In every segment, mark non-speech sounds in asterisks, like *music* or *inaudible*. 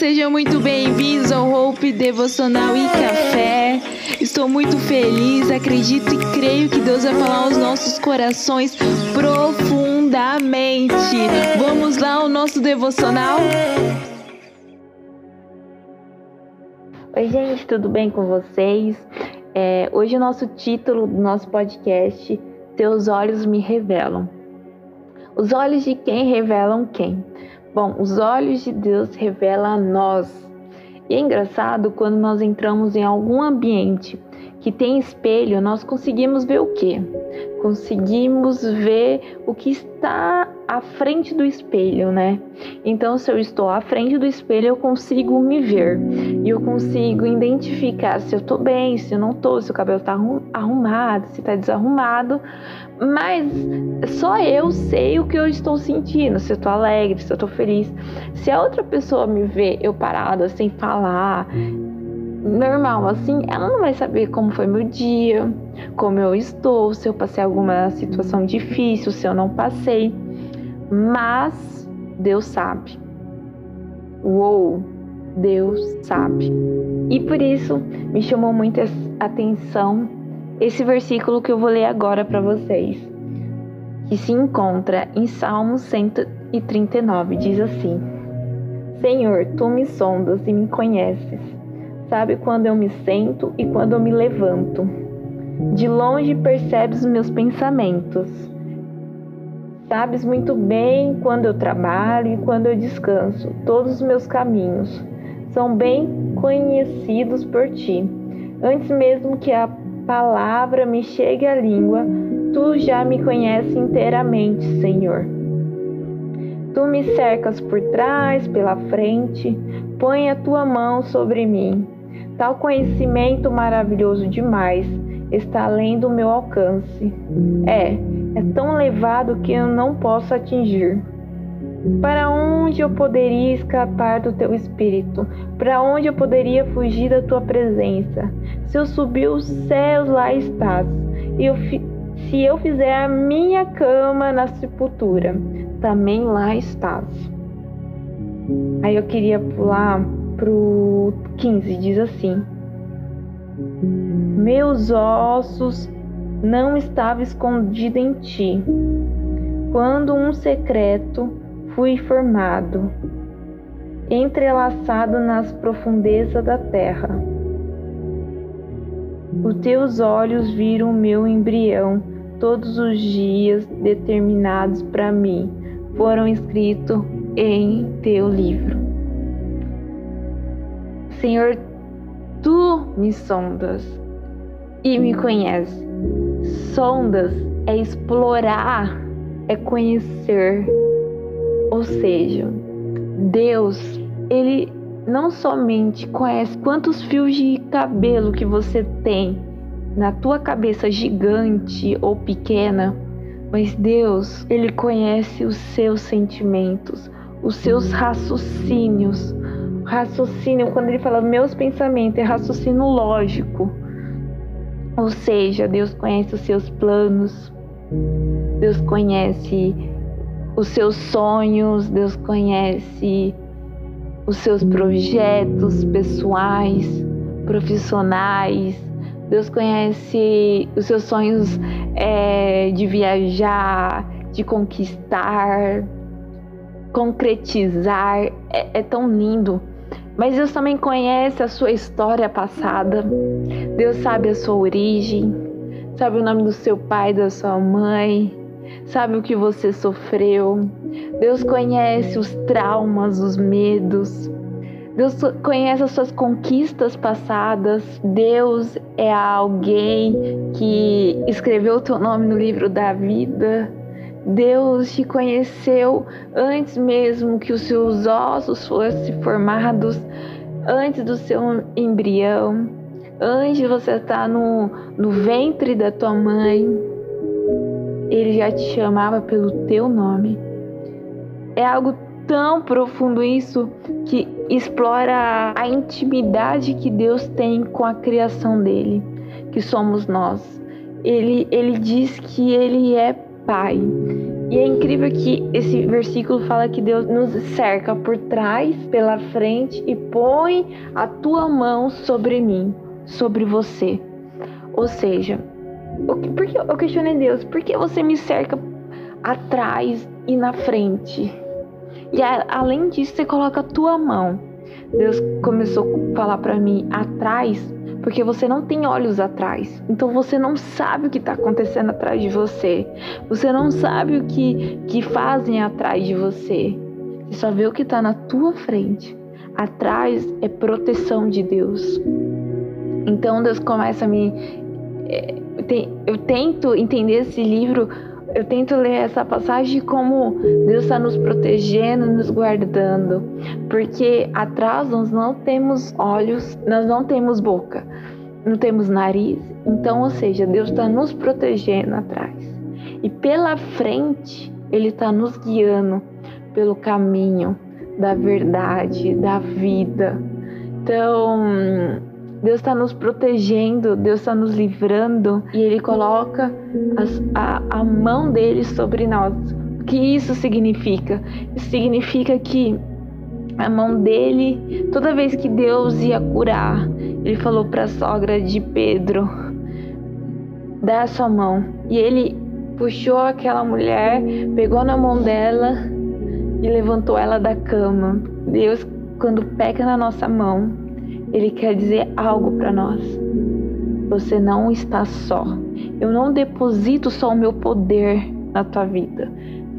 sejam muito bem-vindos ao Hope Devocional e Café. Estou muito feliz, acredito e creio que Deus vai falar aos nossos corações profundamente. Vamos lá ao nosso devocional? Oi, gente, tudo bem com vocês? É, hoje o nosso título do nosso podcast, Teus Olhos Me Revelam. Os olhos de quem revelam quem? Bom, os olhos de Deus revelam a nós. E é engraçado quando nós entramos em algum ambiente que tem espelho, nós conseguimos ver o quê? Conseguimos ver o que está à frente do espelho, né? Então, se eu estou à frente do espelho, eu consigo me ver e eu consigo identificar se eu tô bem, se eu não tô, se o cabelo tá arrumado, se tá desarrumado. Mas só eu sei o que eu estou sentindo, se eu tô alegre, se eu tô feliz. Se a outra pessoa me vê eu parada sem falar, normal assim, ela não vai saber como foi meu dia, como eu estou, se eu passei alguma situação difícil, se eu não passei. Mas Deus sabe. Uou, Deus sabe. E por isso me chamou muita atenção esse versículo que eu vou ler agora para vocês, que se encontra em Salmos 139, diz assim: Senhor, tu me sondas e me conheces sabe quando eu me sento e quando eu me levanto. De longe percebes os meus pensamentos. Sabes muito bem quando eu trabalho e quando eu descanso. Todos os meus caminhos são bem conhecidos por ti. Antes mesmo que a palavra me chegue à língua, tu já me conheces inteiramente, Senhor. Tu me cercas por trás, pela frente, põe a tua mão sobre mim. Tal conhecimento maravilhoso demais está além do meu alcance. É, é tão elevado que eu não posso atingir. Para onde eu poderia escapar do teu espírito? Para onde eu poderia fugir da tua presença? Se eu subir os céus, lá estás. E eu se eu fizer a minha cama na sepultura, também lá estás. Aí eu queria pular pro 15, diz assim: Meus ossos não estavam escondidos em ti, quando um secreto fui formado, entrelaçado nas profundezas da terra. Os teus olhos viram o meu embrião, todos os dias determinados para mim foram escritos em teu livro. Senhor, tu me sondas e me conheces. Sondas é explorar, é conhecer. Ou seja, Deus, ele não somente conhece quantos fios de cabelo que você tem na tua cabeça gigante ou pequena, mas Deus, ele conhece os seus sentimentos, os seus raciocínios, raciocínio, quando ele fala meus pensamentos, é raciocínio lógico. Ou seja, Deus conhece os seus planos, Deus conhece os seus sonhos, Deus conhece os seus projetos pessoais, profissionais, Deus conhece os seus sonhos é, de viajar, de conquistar, concretizar. É, é tão lindo mas Deus também conhece a sua história passada. Deus sabe a sua origem, sabe o nome do seu pai, da sua mãe, sabe o que você sofreu. Deus conhece os traumas, os medos. Deus conhece as suas conquistas passadas. Deus é alguém que escreveu o teu nome no livro da vida. Deus te conheceu antes mesmo que os seus ossos fossem formados, antes do seu embrião, antes de você estar no, no ventre da tua mãe. Ele já te chamava pelo teu nome. É algo tão profundo isso que explora a intimidade que Deus tem com a criação dele, que somos nós. Ele, ele diz que ele é Pai. E é incrível que esse versículo fala que Deus nos cerca por trás, pela frente e põe a tua mão sobre mim, sobre você. Ou seja, porque eu questionei Deus, por que você me cerca atrás e na frente? E além disso, você coloca a tua mão. Deus começou a falar para mim atrás, porque você não tem olhos atrás. Então você não sabe o que está acontecendo atrás de você. Você não sabe o que, que fazem atrás de você. Você só vê o que está na tua frente. Atrás é proteção de Deus. Então Deus começa a me. É, eu tento entender esse livro eu tento ler essa passagem como Deus está nos protegendo, nos guardando, porque atrás nós não temos olhos, nós não temos boca, não temos nariz, então, ou seja, Deus está nos protegendo atrás, e pela frente Ele está nos guiando pelo caminho da verdade, da vida. Então, Deus está nos protegendo, Deus está nos livrando e Ele coloca as, a, a mão dele sobre nós. O que isso significa? Isso significa que a mão dele, toda vez que Deus ia curar, ele falou para a sogra de Pedro: dá a sua mão. E ele puxou aquela mulher, pegou na mão dela e levantou ela da cama. Deus, quando pega na nossa mão, ele quer dizer algo para nós. Você não está só. Eu não deposito só o meu poder na tua vida.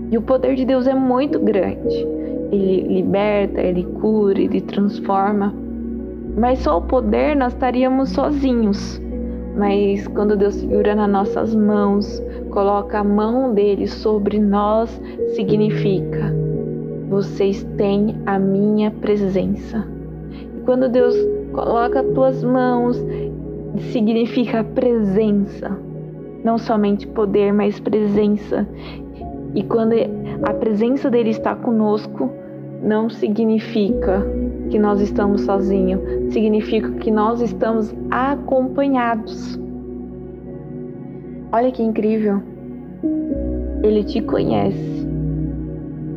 E o poder de Deus é muito grande. Ele liberta, ele cura, ele transforma. Mas só o poder nós estaríamos sozinhos. Mas quando Deus segura nas nossas mãos, coloca a mão dele sobre nós, significa: vocês têm a minha presença. E quando Deus Coloca tuas mãos, significa presença. Não somente poder, mas presença. E quando a presença dele está conosco, não significa que nós estamos sozinhos, significa que nós estamos acompanhados. Olha que incrível. Ele te conhece,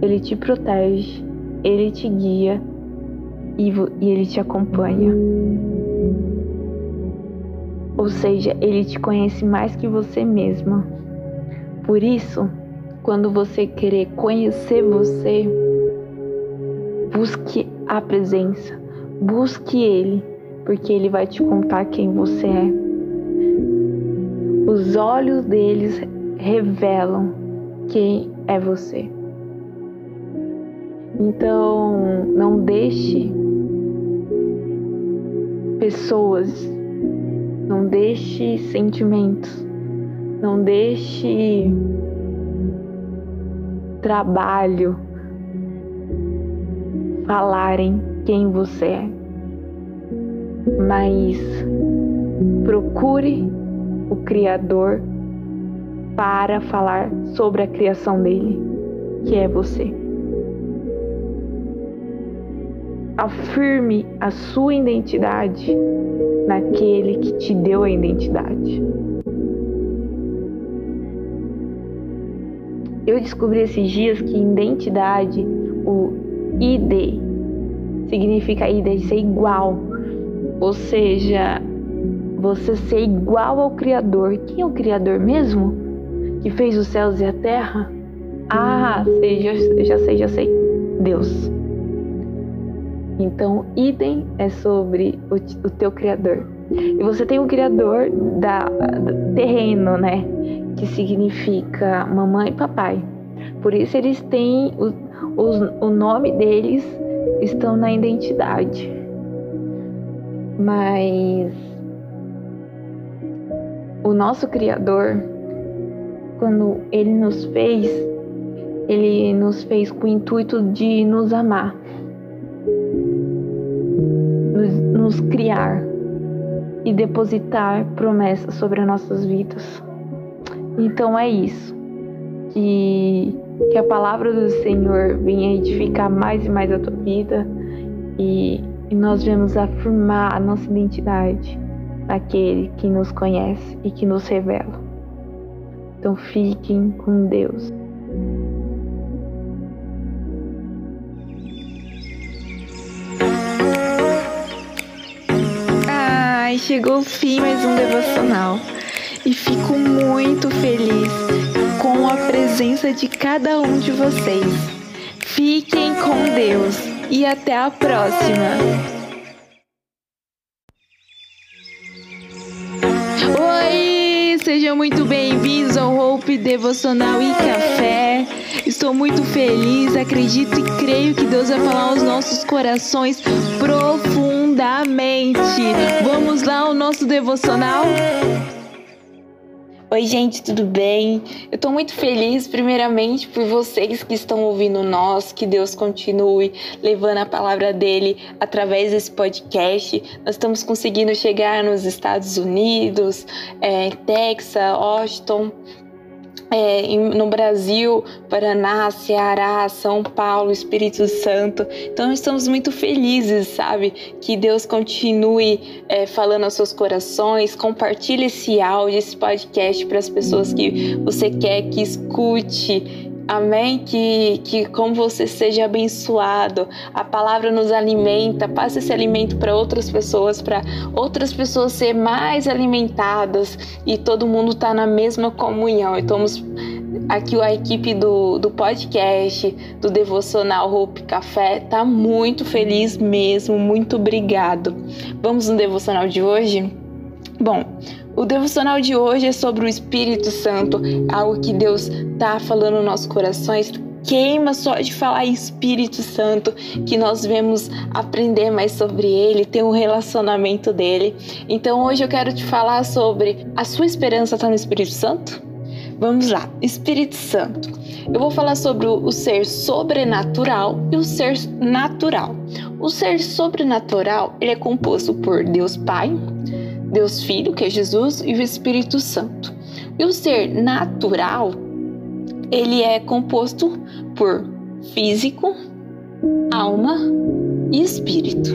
ele te protege, ele te guia e, e ele te acompanha. Ou seja, ele te conhece mais que você mesma. Por isso, quando você querer conhecer você, busque a presença, busque ele, porque ele vai te contar quem você é. Os olhos deles revelam quem é você. Então, não deixe pessoas, não deixe sentimentos, não deixe trabalho falarem quem você é, mas procure o Criador para falar sobre a criação dele, que é você. Afirme a sua identidade naquele que te deu a identidade. Eu descobri esses dias que identidade, o ID, significa ID, ser igual. Ou seja, você ser igual ao Criador. Quem é o Criador mesmo? Que fez os céus e a terra? Ah, sei, já, já sei, já sei. Deus. Então, idem é sobre o, o teu criador. E você tem o criador da, da terreno, né? Que significa mamãe e papai. Por isso eles têm o, os, o nome deles estão na identidade. Mas o nosso criador, quando ele nos fez, ele nos fez com o intuito de nos amar nos criar e depositar promessas sobre as nossas vidas. Então é isso. Que, que a palavra do Senhor venha edificar mais e mais a tua vida e, e nós vemos afirmar a nossa identidade naquele que nos conhece e que nos revela. Então fiquem com Deus. Ai, chegou o fim mais um devocional. E fico muito feliz com a presença de cada um de vocês. Fiquem com Deus e até a próxima. Oi, sejam muito bem-vindos ao Hope Devocional e Café. Estou muito feliz, acredito e creio que Deus vai falar aos nossos corações profundamente. Vamos lá ao nosso devocional? Oi, gente, tudo bem? Eu tô muito feliz, primeiramente, por vocês que estão ouvindo nós, que Deus continue levando a palavra dele através desse podcast. Nós estamos conseguindo chegar nos Estados Unidos, é, Texas, Washington, é, no Brasil, Paraná, Ceará, São Paulo, Espírito Santo. Então estamos muito felizes, sabe? Que Deus continue é, falando aos seus corações. Compartilhe esse áudio, esse podcast para as pessoas que você quer que escute Amém? Que, que como você seja abençoado, a palavra nos alimenta, passe esse alimento para outras pessoas, para outras pessoas ser mais alimentadas e todo mundo está na mesma comunhão. Estamos aqui a equipe do, do podcast, do Devocional Hope Café, tá muito feliz mesmo, muito obrigado. Vamos no devocional de hoje? Bom, o devocional de hoje é sobre o Espírito Santo, algo que Deus tá falando nos nossos corações. Queima só de falar Espírito Santo, que nós vemos aprender mais sobre ele, ter um relacionamento dele. Então hoje eu quero te falar sobre a sua esperança está no Espírito Santo? Vamos lá, Espírito Santo. Eu vou falar sobre o ser sobrenatural e o ser natural. O ser sobrenatural ele é composto por Deus Pai, Deus Filho, que é Jesus, e o Espírito Santo. E o ser natural, ele é composto por físico, alma e espírito.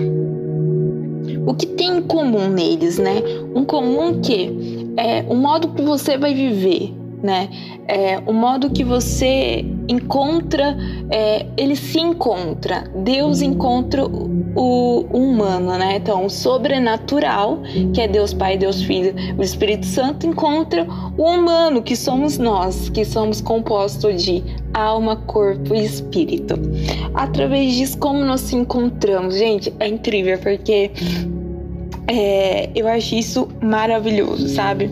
O que tem em comum neles, né? Um comum que é o modo que você vai viver, né? É, o modo que você encontra, é, ele se encontra. Deus encontra o humano, né? Então, o sobrenatural, que é Deus Pai, Deus Filho, o Espírito Santo, encontra o humano, que somos nós, que somos compostos de alma, corpo e espírito. Através disso, como nós se encontramos? Gente, é incrível, porque é, eu acho isso maravilhoso, sabe?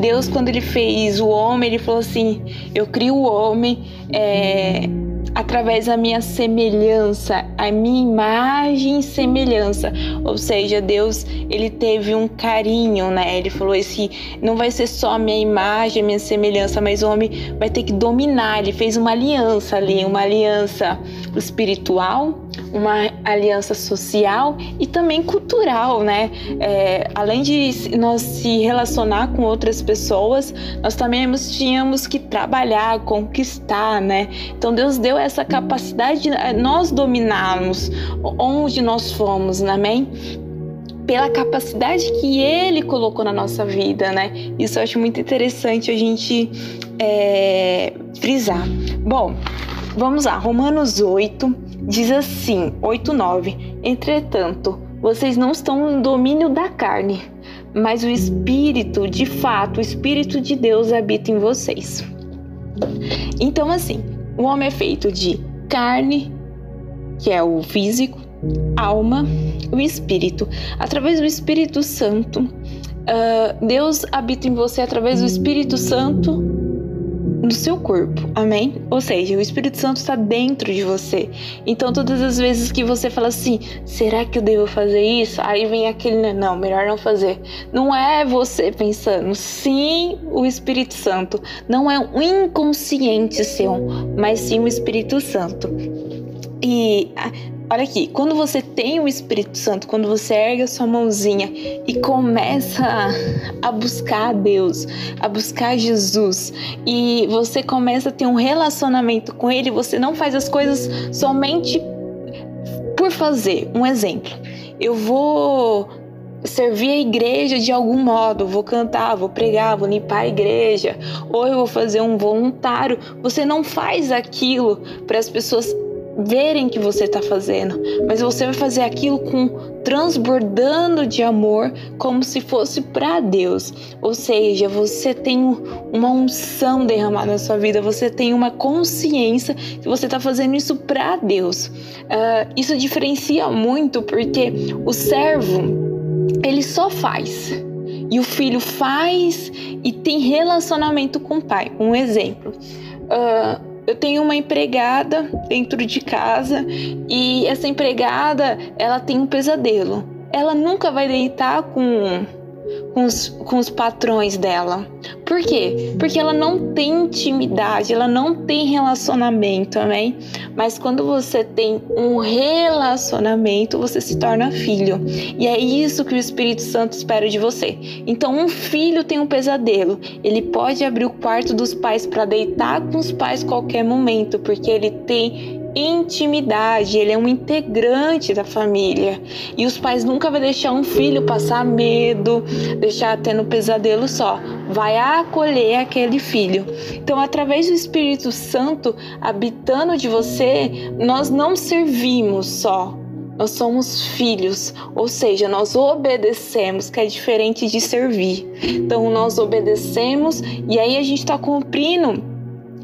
Deus, quando ele fez o homem, ele falou assim: Eu crio o homem. É, através da minha semelhança, a minha imagem e semelhança. Ou seja, Deus, ele teve um carinho, né? Ele falou esse não vai ser só a minha imagem, a minha semelhança, mas o homem vai ter que dominar. Ele fez uma aliança ali, uma aliança espiritual, uma aliança social e também cultural, né? É, além de nós se relacionar com outras pessoas, nós também tínhamos que trabalhar, conquistar, né? Então Deus deu essa capacidade de eh, nós dominarmos onde nós fomos, amém? Pela capacidade que Ele colocou na nossa vida, né? Isso eu acho muito interessante a gente é, frisar. Bom, vamos lá, Romanos 8 diz assim: 8, 9. Entretanto, vocês não estão no domínio da carne, mas o Espírito, de fato, o Espírito de Deus habita em vocês. Então, assim, o homem é feito de carne, que é o físico, alma, o espírito. Através do Espírito Santo, uh, Deus habita em você através do Espírito Santo no seu corpo, amém? Ou seja, o Espírito Santo está dentro de você. Então, todas as vezes que você fala assim, será que eu devo fazer isso? Aí vem aquele, não, melhor não fazer. Não é você pensando, sim, o Espírito Santo. Não é um inconsciente seu, mas sim o Espírito Santo. E Olha aqui, quando você tem o Espírito Santo, quando você ergue a sua mãozinha e começa a buscar a Deus, a buscar Jesus, e você começa a ter um relacionamento com Ele, você não faz as coisas somente por fazer. Um exemplo, eu vou servir a igreja de algum modo, vou cantar, vou pregar, vou limpar a igreja, ou eu vou fazer um voluntário. Você não faz aquilo para as pessoas verem que você está fazendo, mas você vai fazer aquilo com transbordando de amor, como se fosse para Deus. Ou seja, você tem uma unção derramada na sua vida, você tem uma consciência que você está fazendo isso para Deus. Uh, isso diferencia muito porque o servo ele só faz e o filho faz e tem relacionamento com o pai. Um exemplo. Uh, eu tenho uma empregada dentro de casa e essa empregada ela tem um pesadelo. Ela nunca vai deitar com com os, com os patrões dela. Por quê? Porque ela não tem intimidade, ela não tem relacionamento, amém? Mas quando você tem um relacionamento, você se torna filho. E é isso que o Espírito Santo espera de você. Então, um filho tem um pesadelo. Ele pode abrir o quarto dos pais para deitar com os pais qualquer momento, porque ele tem intimidade, ele é um integrante da família. E os pais nunca vão deixar um filho passar medo, deixar tendo pesadelo só. Vai acolher aquele filho. Então, através do Espírito Santo habitando de você, nós não servimos só, nós somos filhos, ou seja, nós obedecemos, que é diferente de servir. Então, nós obedecemos e aí a gente está cumprindo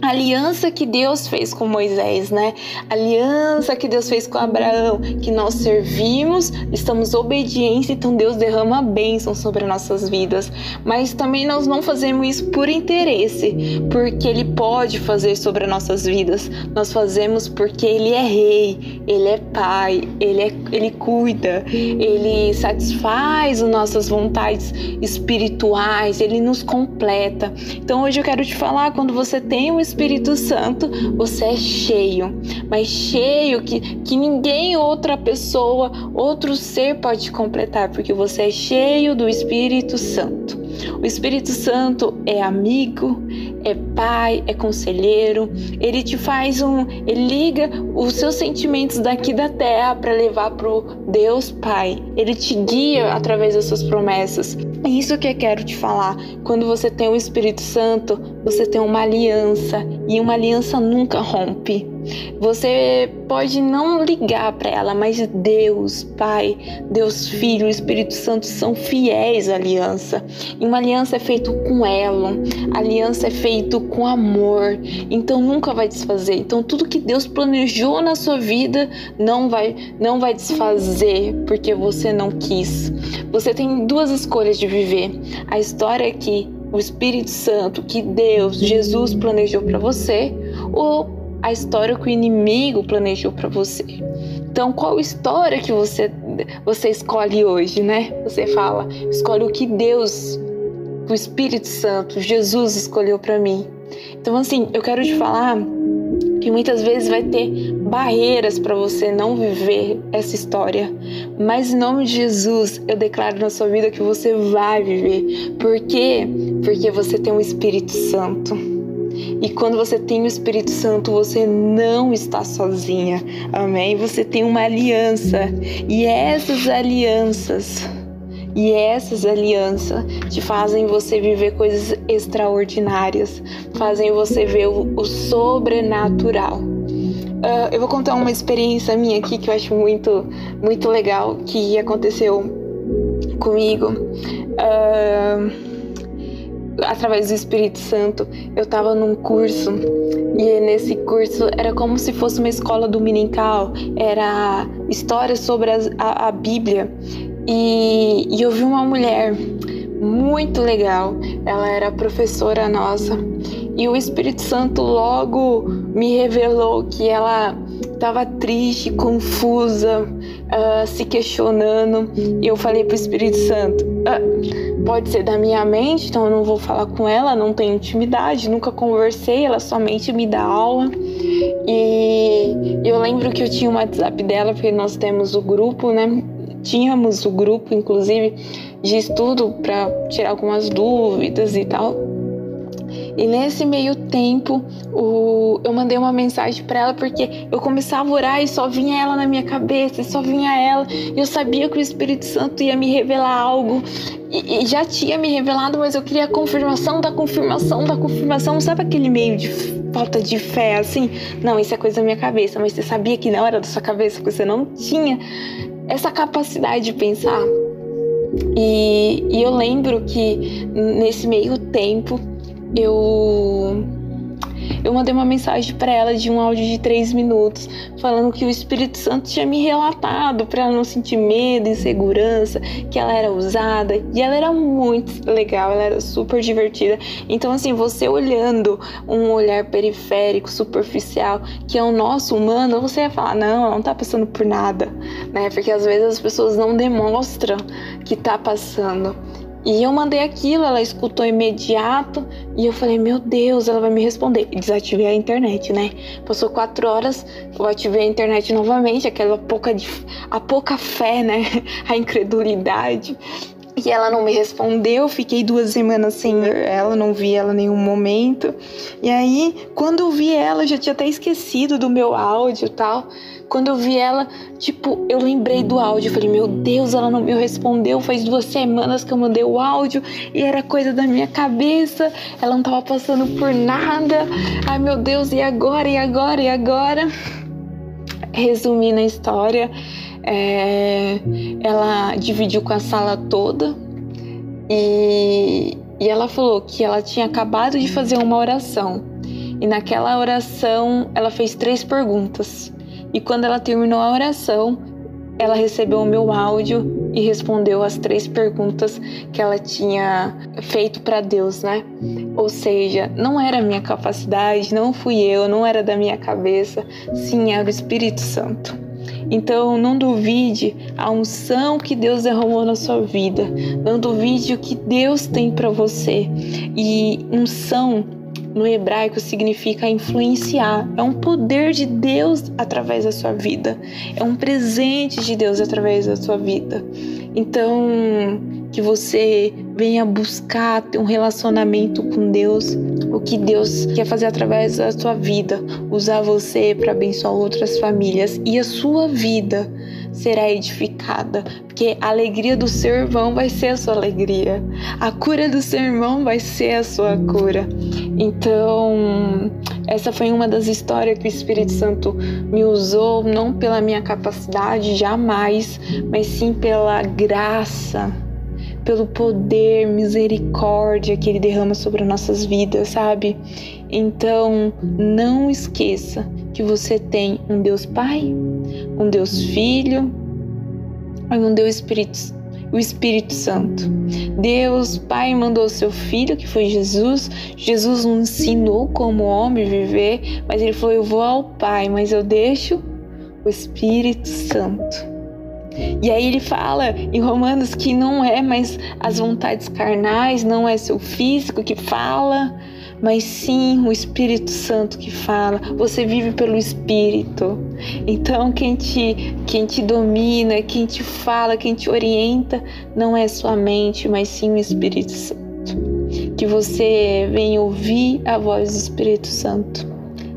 aliança que Deus fez com Moisés, né? aliança que Deus fez com Abraão, que nós servimos, estamos obedientes, então Deus derrama bênção sobre nossas vidas. Mas também nós não fazemos isso por interesse, porque Ele pode fazer sobre as nossas vidas. Nós fazemos porque Ele é Rei, Ele é Pai, Ele, é, ele cuida, Ele satisfaz as nossas vontades espirituais, Ele nos completa. Então hoje eu quero te falar, quando você tem um Espírito Santo, você é cheio, mas cheio que, que ninguém, outra pessoa, outro ser pode completar, porque você é cheio do Espírito Santo. O Espírito Santo é amigo, é pai, é conselheiro. Ele te faz um, ele liga os seus sentimentos daqui da terra para levar pro Deus Pai. Ele te guia através das suas promessas. É isso que eu quero te falar. Quando você tem o Espírito Santo, você tem uma aliança e uma aliança nunca rompe. Você pode não ligar para ela, mas Deus, Pai, Deus Filho, Espírito Santo são fiéis à aliança. E uma aliança é feita com elo, aliança é feita com amor. Então nunca vai desfazer. Então tudo que Deus planejou na sua vida não vai não vai desfazer porque você não quis. Você tem duas escolhas de viver. A história é que o Espírito Santo, que Deus, Jesus planejou para você, ou a história que o inimigo planejou para você. Então, qual história que você você escolhe hoje, né? Você fala, escolhe o que Deus, o Espírito Santo, Jesus escolheu para mim. Então, assim, eu quero te falar que muitas vezes vai ter barreiras para você não viver essa história, mas em nome de Jesus eu declaro na sua vida que você vai viver. Por quê? Porque você tem um Espírito Santo. E quando você tem o Espírito Santo, você não está sozinha. Amém? Você tem uma aliança. E essas alianças e essas alianças te fazem você viver coisas extraordinárias, fazem você ver o, o sobrenatural. Uh, eu vou contar uma experiência minha aqui que eu acho muito, muito legal que aconteceu comigo. Uh, através do Espírito Santo, eu estava num curso e nesse curso era como se fosse uma escola dominical, era história sobre a, a, a Bíblia e, e eu vi uma mulher muito legal, ela era professora nossa e o Espírito Santo logo me revelou que ela estava triste, confusa, uh, se questionando. E eu falei para o Espírito Santo: uh, pode ser da minha mente, então eu não vou falar com ela, não tenho intimidade, nunca conversei, ela somente me dá aula. E eu lembro que eu tinha o WhatsApp dela, porque nós temos o grupo, né? Tínhamos o grupo, inclusive, de estudo para tirar algumas dúvidas e tal. E nesse meio tempo, o, eu mandei uma mensagem para ela porque eu começava a orar e só vinha ela na minha cabeça, só vinha ela. E eu sabia que o Espírito Santo ia me revelar algo. E, e já tinha me revelado, mas eu queria a confirmação da confirmação da confirmação. Sabe aquele meio de falta de fé assim? Não, isso é coisa da minha cabeça, mas você sabia que não era da sua cabeça, porque você não tinha essa capacidade de pensar. E, e eu lembro que nesse meio tempo eu eu mandei uma mensagem para ela de um áudio de três minutos, falando que o Espírito Santo tinha me relatado para ela não sentir medo, insegurança, que ela era usada e ela era muito legal, ela era super divertida. Então, assim, você olhando um olhar periférico, superficial, que é o nosso humano, você ia falar: não, ela não tá passando por nada, né? Porque às vezes as pessoas não demonstram que tá passando. E eu mandei aquilo, ela escutou imediato e eu falei, meu Deus, ela vai me responder. E desativei a internet, né? Passou quatro horas, eu ativei a internet novamente, aquela pouca, de, a pouca fé, né? *laughs* A incredulidade. E ela não me respondeu, fiquei duas semanas sem ela, não vi ela em nenhum momento. E aí, quando eu vi ela, eu já tinha até esquecido do meu áudio e tal. Quando eu vi ela, tipo, eu lembrei do áudio. Falei, meu Deus, ela não me respondeu. Faz duas semanas que eu mandei o áudio e era coisa da minha cabeça. Ela não tava passando por nada. Ai, meu Deus, e agora? E agora? E agora? Resumindo a história, é, ela dividiu com a sala toda e, e ela falou que ela tinha acabado de fazer uma oração. E naquela oração ela fez três perguntas. E quando ela terminou a oração, ela recebeu o meu áudio e respondeu as três perguntas que ela tinha feito para Deus, né? Ou seja, não era minha capacidade, não fui eu, não era da minha cabeça, sim, era o Espírito Santo. Então, não duvide a unção que Deus derramou na sua vida. Não duvide o que Deus tem para você. E unção no hebraico significa influenciar. É um poder de Deus através da sua vida. É um presente de Deus através da sua vida. Então, que você venha buscar ter um relacionamento com Deus, o que Deus quer fazer através da sua vida, usar você para abençoar outras famílias e a sua vida será edificada, porque a alegria do seu irmão vai ser a sua alegria, a cura do seu irmão vai ser a sua cura. Então, essa foi uma das histórias que o Espírito Santo me usou, não pela minha capacidade, jamais, mas sim pela graça pelo poder, misericórdia que Ele derrama sobre nossas vidas, sabe? Então, não esqueça que você tem um Deus Pai, um Deus Filho e um Deus Espírito, o Espírito Santo. Deus Pai mandou seu Filho, que foi Jesus. Jesus nos ensinou como homem viver, mas ele falou: Eu vou ao Pai, mas eu deixo o Espírito Santo. E aí ele fala em Romanos que não é mais as vontades carnais, não é seu físico que fala, mas sim o Espírito Santo que fala. Você vive pelo Espírito. Então quem te, quem te domina, quem te fala, quem te orienta, não é sua mente, mas sim o Espírito Santo. Que você venha ouvir a voz do Espírito Santo.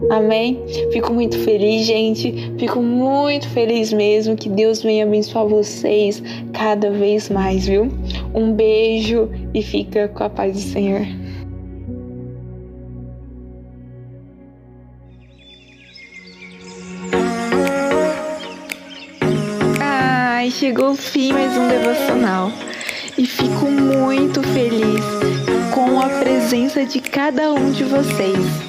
Amém? Fico muito feliz, gente. Fico muito feliz mesmo. Que Deus venha abençoar vocês cada vez mais, viu? Um beijo e fica com a paz do Senhor. chegou o fim mais um devocional e fico muito feliz com a presença de cada um de vocês.